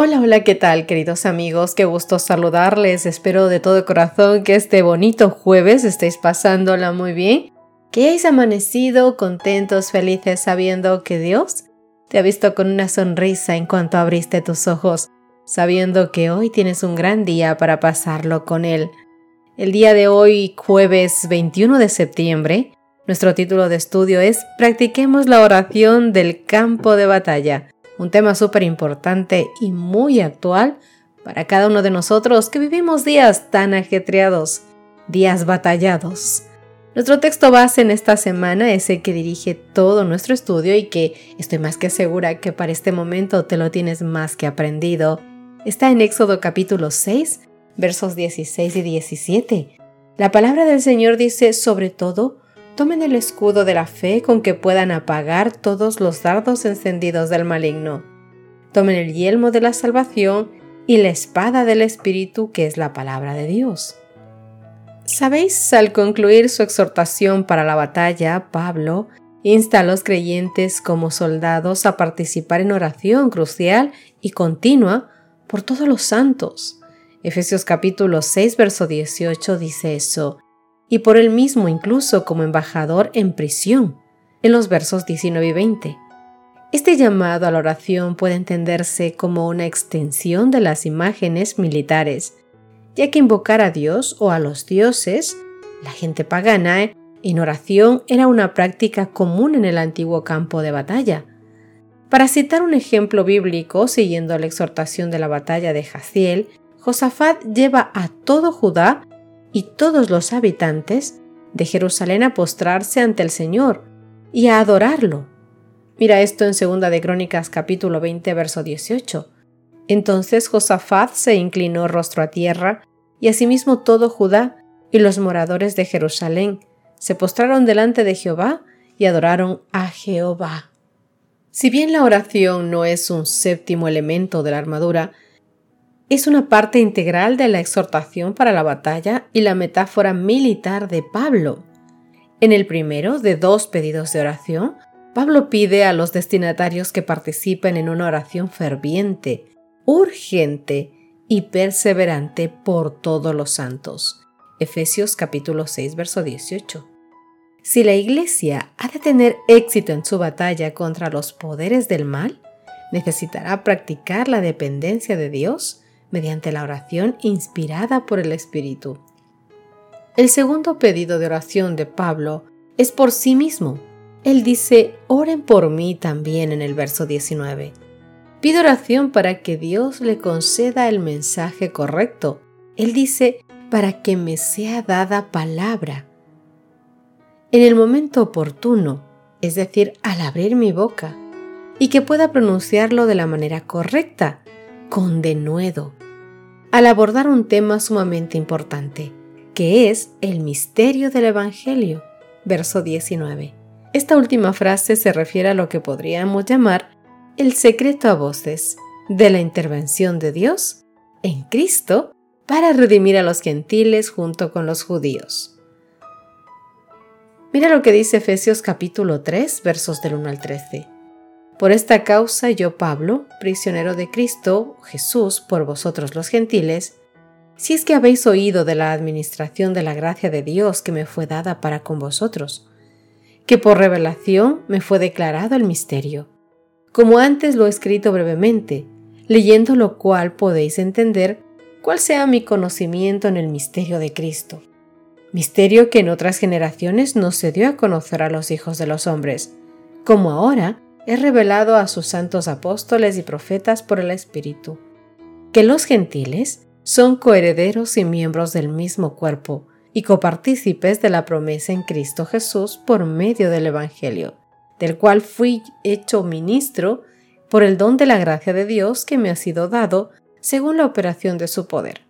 Hola, hola, ¿qué tal queridos amigos? Qué gusto saludarles. Espero de todo corazón que este bonito jueves estéis pasándola muy bien, que hayáis amanecido contentos, felices, sabiendo que Dios te ha visto con una sonrisa en cuanto abriste tus ojos, sabiendo que hoy tienes un gran día para pasarlo con Él. El día de hoy, jueves 21 de septiembre, nuestro título de estudio es Practiquemos la oración del campo de batalla un tema súper importante y muy actual para cada uno de nosotros que vivimos días tan ajetreados, días batallados. Nuestro texto base en esta semana es el que dirige todo nuestro estudio y que estoy más que segura que para este momento te lo tienes más que aprendido. Está en Éxodo capítulo 6, versos 16 y 17. La palabra del Señor dice, sobre todo, tomen el escudo de la fe con que puedan apagar todos los dardos encendidos del maligno. Tomen el yelmo de la salvación y la espada del Espíritu que es la palabra de Dios. Sabéis, al concluir su exhortación para la batalla, Pablo insta a los creyentes como soldados a participar en oración crucial y continua por todos los santos. Efesios capítulo 6, verso 18 dice eso y por él mismo incluso como embajador en prisión, en los versos 19 y 20. Este llamado a la oración puede entenderse como una extensión de las imágenes militares, ya que invocar a Dios o a los dioses, la gente pagana, en oración era una práctica común en el antiguo campo de batalla. Para citar un ejemplo bíblico, siguiendo la exhortación de la batalla de Jaciel, Josafat lleva a todo Judá y todos los habitantes de Jerusalén a postrarse ante el Señor y a adorarlo. Mira esto en 2 de Crónicas capítulo 20 verso 18. Entonces Josafat se inclinó rostro a tierra y asimismo todo Judá y los moradores de Jerusalén se postraron delante de Jehová y adoraron a Jehová. Si bien la oración no es un séptimo elemento de la armadura, es una parte integral de la exhortación para la batalla y la metáfora militar de Pablo. En el primero de dos pedidos de oración, Pablo pide a los destinatarios que participen en una oración ferviente, urgente y perseverante por todos los santos. Efesios capítulo 6, verso 18. Si la Iglesia ha de tener éxito en su batalla contra los poderes del mal, necesitará practicar la dependencia de Dios mediante la oración inspirada por el Espíritu. El segundo pedido de oración de Pablo es por sí mismo. Él dice, oren por mí también en el verso 19. Pide oración para que Dios le conceda el mensaje correcto. Él dice, para que me sea dada palabra. En el momento oportuno, es decir, al abrir mi boca, y que pueda pronunciarlo de la manera correcta, con denuedo, al abordar un tema sumamente importante, que es el misterio del Evangelio, verso 19. Esta última frase se refiere a lo que podríamos llamar el secreto a voces de la intervención de Dios en Cristo para redimir a los gentiles junto con los judíos. Mira lo que dice Efesios capítulo 3 versos del 1 al 13. Por esta causa yo, Pablo, prisionero de Cristo Jesús por vosotros los gentiles, si es que habéis oído de la administración de la gracia de Dios que me fue dada para con vosotros, que por revelación me fue declarado el misterio, como antes lo he escrito brevemente, leyendo lo cual podéis entender cuál sea mi conocimiento en el misterio de Cristo, misterio que en otras generaciones no se dio a conocer a los hijos de los hombres, como ahora es revelado a sus santos apóstoles y profetas por el Espíritu, que los gentiles son coherederos y miembros del mismo cuerpo y copartícipes de la promesa en Cristo Jesús por medio del Evangelio, del cual fui hecho ministro por el don de la gracia de Dios que me ha sido dado según la operación de su poder.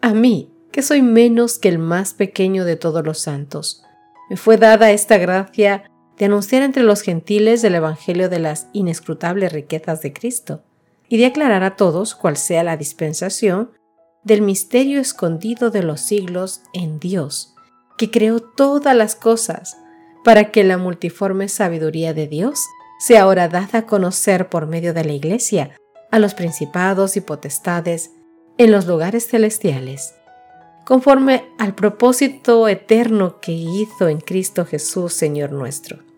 A mí, que soy menos que el más pequeño de todos los santos. Me fue dada esta gracia de anunciar entre los gentiles el Evangelio de las inescrutables riquezas de Cristo y de aclarar a todos cuál sea la dispensación del misterio escondido de los siglos en Dios, que creó todas las cosas, para que la multiforme sabiduría de Dios sea ahora dada a conocer por medio de la Iglesia a los principados y potestades en los lugares celestiales, conforme al propósito eterno que hizo en Cristo Jesús, Señor nuestro,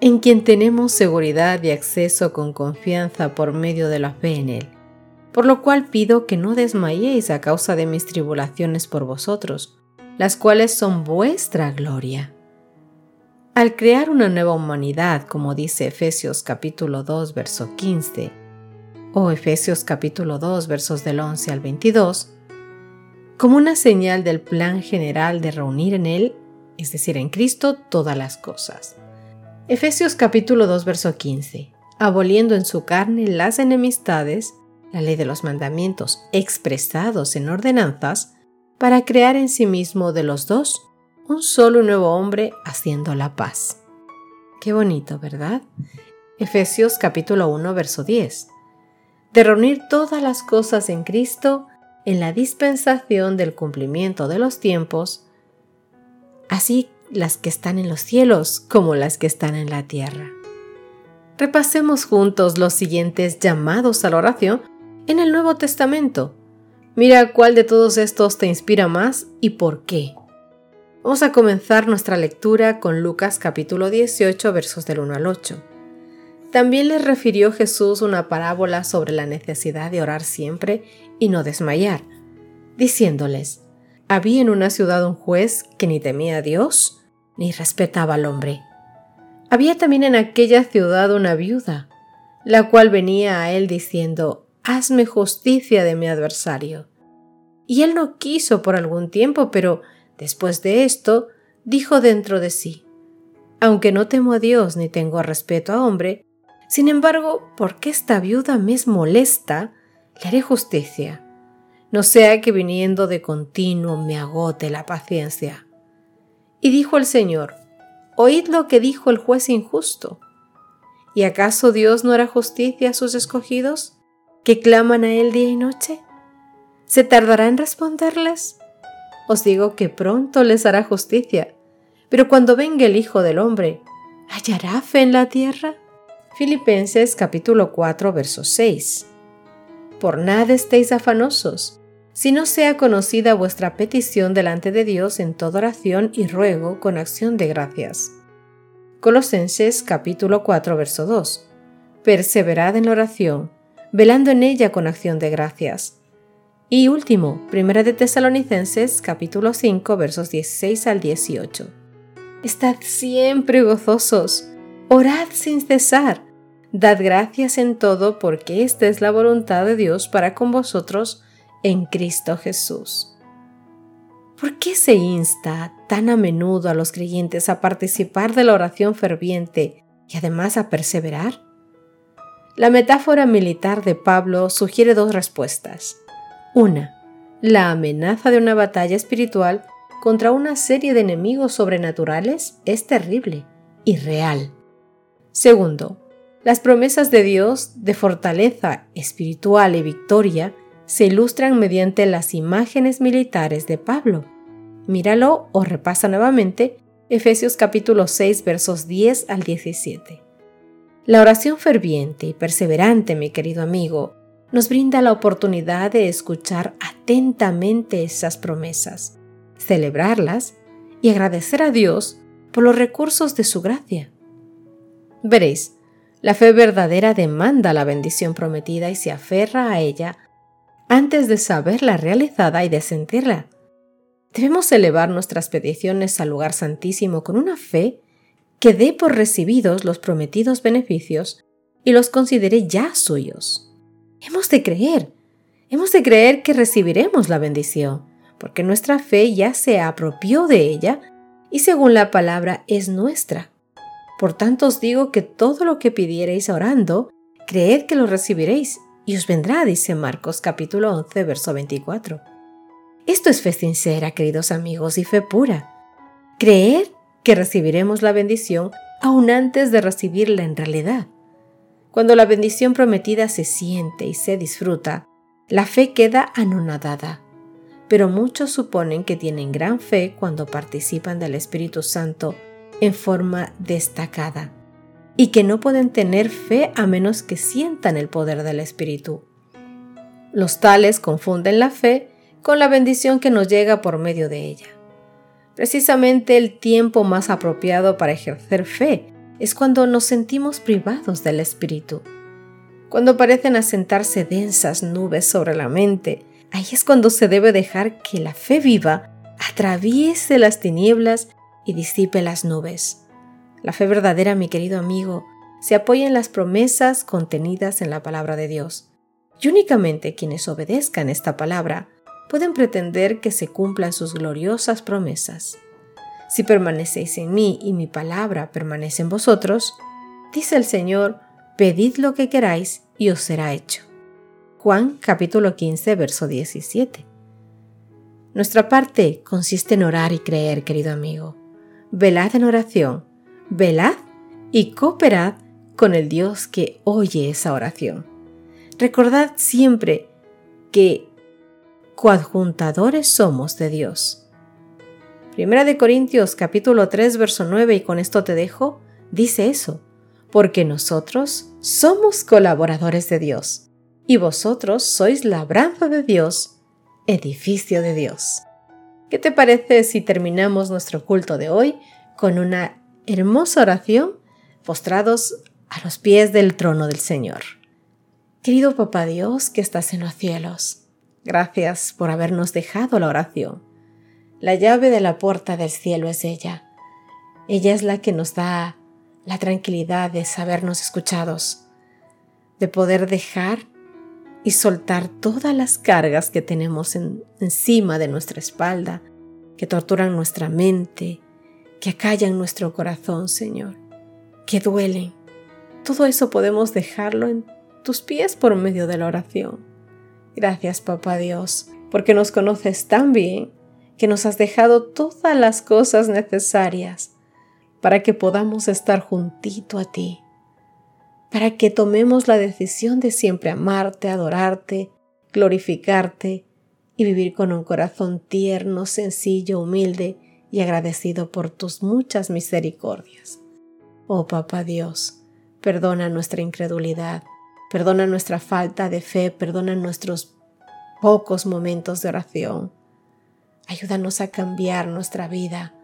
en quien tenemos seguridad y acceso con confianza por medio de la fe en Él, por lo cual pido que no desmayéis a causa de mis tribulaciones por vosotros, las cuales son vuestra gloria. Al crear una nueva humanidad, como dice Efesios capítulo 2, verso 15, o Efesios capítulo 2 versos del 11 al 22, como una señal del plan general de reunir en Él, es decir, en Cristo, todas las cosas. Efesios capítulo 2 verso 15, aboliendo en su carne las enemistades, la ley de los mandamientos expresados en ordenanzas, para crear en sí mismo de los dos un solo nuevo hombre haciendo la paz. Qué bonito, ¿verdad? Efesios capítulo 1 verso 10 de reunir todas las cosas en Cristo en la dispensación del cumplimiento de los tiempos, así las que están en los cielos como las que están en la tierra. Repasemos juntos los siguientes llamados a la oración en el Nuevo Testamento. Mira cuál de todos estos te inspira más y por qué. Vamos a comenzar nuestra lectura con Lucas capítulo 18 versos del 1 al 8. También les refirió Jesús una parábola sobre la necesidad de orar siempre y no desmayar, diciéndoles, había en una ciudad un juez que ni temía a Dios ni respetaba al hombre. Había también en aquella ciudad una viuda, la cual venía a él diciendo, Hazme justicia de mi adversario. Y él no quiso por algún tiempo, pero después de esto dijo dentro de sí, Aunque no temo a Dios ni tengo respeto a hombre, sin embargo, porque esta viuda me es molesta, le haré justicia, no sea que viniendo de continuo me agote la paciencia. Y dijo el Señor, Oíd lo que dijo el juez injusto. ¿Y acaso Dios no hará justicia a sus escogidos, que claman a Él día y noche? ¿Se tardará en responderles? Os digo que pronto les hará justicia, pero cuando venga el Hijo del Hombre, ¿hallará fe en la tierra? Filipenses capítulo 4 verso 6. Por nada estéis afanosos, si no sea conocida vuestra petición delante de Dios en toda oración y ruego con acción de gracias. Colosenses capítulo 4 verso 2. Perseverad en la oración, velando en ella con acción de gracias. Y último, Primera de Tesalonicenses capítulo 5 versos 16 al 18. Estad siempre gozosos, orad sin cesar, Dad gracias en todo porque esta es la voluntad de Dios para con vosotros en Cristo Jesús. ¿Por qué se insta tan a menudo a los creyentes a participar de la oración ferviente y además a perseverar? La metáfora militar de Pablo sugiere dos respuestas. Una, la amenaza de una batalla espiritual contra una serie de enemigos sobrenaturales es terrible y real. Segundo, las promesas de Dios de fortaleza espiritual y victoria se ilustran mediante las imágenes militares de Pablo. Míralo o repasa nuevamente Efesios capítulo 6 versos 10 al 17. La oración ferviente y perseverante, mi querido amigo, nos brinda la oportunidad de escuchar atentamente esas promesas, celebrarlas y agradecer a Dios por los recursos de su gracia. Veréis, la fe verdadera demanda la bendición prometida y se aferra a ella antes de saberla realizada y de sentirla. Debemos elevar nuestras peticiones al lugar santísimo con una fe que dé por recibidos los prometidos beneficios y los considere ya suyos. Hemos de creer, hemos de creer que recibiremos la bendición, porque nuestra fe ya se apropió de ella y según la palabra es nuestra. Por tanto os digo que todo lo que pidiereis orando, creed que lo recibiréis y os vendrá, dice Marcos capítulo 11, verso 24. Esto es fe sincera, queridos amigos, y fe pura. Creer que recibiremos la bendición aún antes de recibirla en realidad. Cuando la bendición prometida se siente y se disfruta, la fe queda anonadada. Pero muchos suponen que tienen gran fe cuando participan del Espíritu Santo en forma destacada y que no pueden tener fe a menos que sientan el poder del Espíritu. Los tales confunden la fe con la bendición que nos llega por medio de ella. Precisamente el tiempo más apropiado para ejercer fe es cuando nos sentimos privados del Espíritu. Cuando parecen asentarse densas nubes sobre la mente, ahí es cuando se debe dejar que la fe viva atraviese las tinieblas y disipe las nubes. La fe verdadera, mi querido amigo, se apoya en las promesas contenidas en la palabra de Dios. Y únicamente quienes obedezcan esta palabra pueden pretender que se cumplan sus gloriosas promesas. Si permanecéis en mí y mi palabra permanece en vosotros, dice el Señor, pedid lo que queráis y os será hecho. Juan capítulo 15, verso 17. Nuestra parte consiste en orar y creer, querido amigo. Velad en oración, velad y cooperad con el Dios que oye esa oración. Recordad siempre que coadjuntadores somos de Dios. Primera de Corintios capítulo 3 verso 9 y con esto te dejo, dice eso, porque nosotros somos colaboradores de Dios y vosotros sois labranza de Dios, edificio de Dios. ¿Qué te parece si terminamos nuestro culto de hoy con una hermosa oración postrados a los pies del trono del Señor? Querido Papá Dios que estás en los cielos, Gracias por habernos dejado la oración. La llave de la puerta del cielo es ella. Ella es la que nos da la tranquilidad de sabernos escuchados, de poder dejar y soltar todas las cargas que tenemos encima de nuestra espalda, que torturan nuestra mente, que acallan nuestro corazón, Señor, que duelen. Todo eso podemos dejarlo en tus pies por medio de la oración. Gracias, Papá Dios, porque nos conoces tan bien que nos has dejado todas las cosas necesarias para que podamos estar juntito a ti, para que tomemos la decisión de siempre amarte, adorarte, glorificarte y vivir con un corazón tierno, sencillo, humilde y agradecido por tus muchas misericordias. Oh Papá Dios, perdona nuestra incredulidad, Perdona nuestra falta de fe, perdona nuestros pocos momentos de oración. Ayúdanos a cambiar nuestra vida,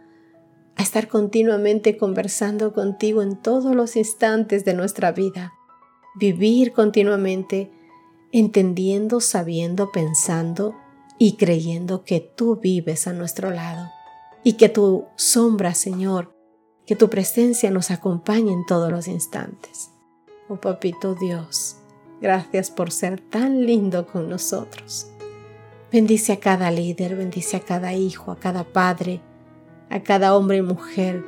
a estar continuamente conversando contigo en todos los instantes de nuestra vida. Vivir continuamente entendiendo, sabiendo, pensando y creyendo que tú vives a nuestro lado y que tu sombra, Señor, que tu presencia nos acompañe en todos los instantes. Oh papito Dios, gracias por ser tan lindo con nosotros. Bendice a cada líder, bendice a cada hijo, a cada padre, a cada hombre y mujer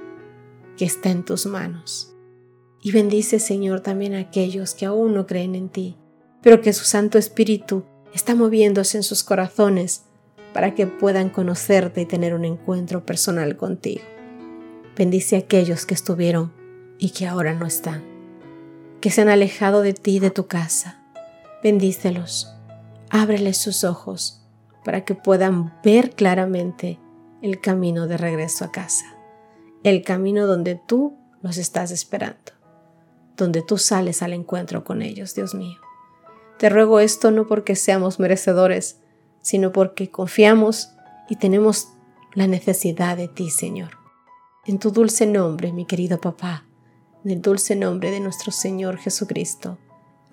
que está en tus manos. Y bendice, Señor, también a aquellos que aún no creen en ti, pero que su Santo Espíritu está moviéndose en sus corazones para que puedan conocerte y tener un encuentro personal contigo. Bendice a aquellos que estuvieron y que ahora no están que se han alejado de ti, de tu casa. Bendícelos, ábreles sus ojos para que puedan ver claramente el camino de regreso a casa, el camino donde tú los estás esperando, donde tú sales al encuentro con ellos, Dios mío. Te ruego esto no porque seamos merecedores, sino porque confiamos y tenemos la necesidad de ti, Señor. En tu dulce nombre, mi querido papá, en el dulce nombre de nuestro Señor Jesucristo.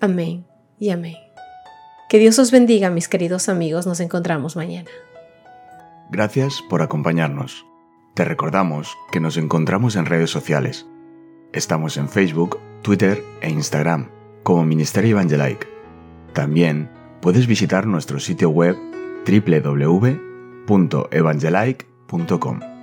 Amén y amén. Que Dios os bendiga, mis queridos amigos. Nos encontramos mañana. Gracias por acompañarnos. Te recordamos que nos encontramos en redes sociales. Estamos en Facebook, Twitter e Instagram como Ministerio Evangelike. También puedes visitar nuestro sitio web www.evangelike.com.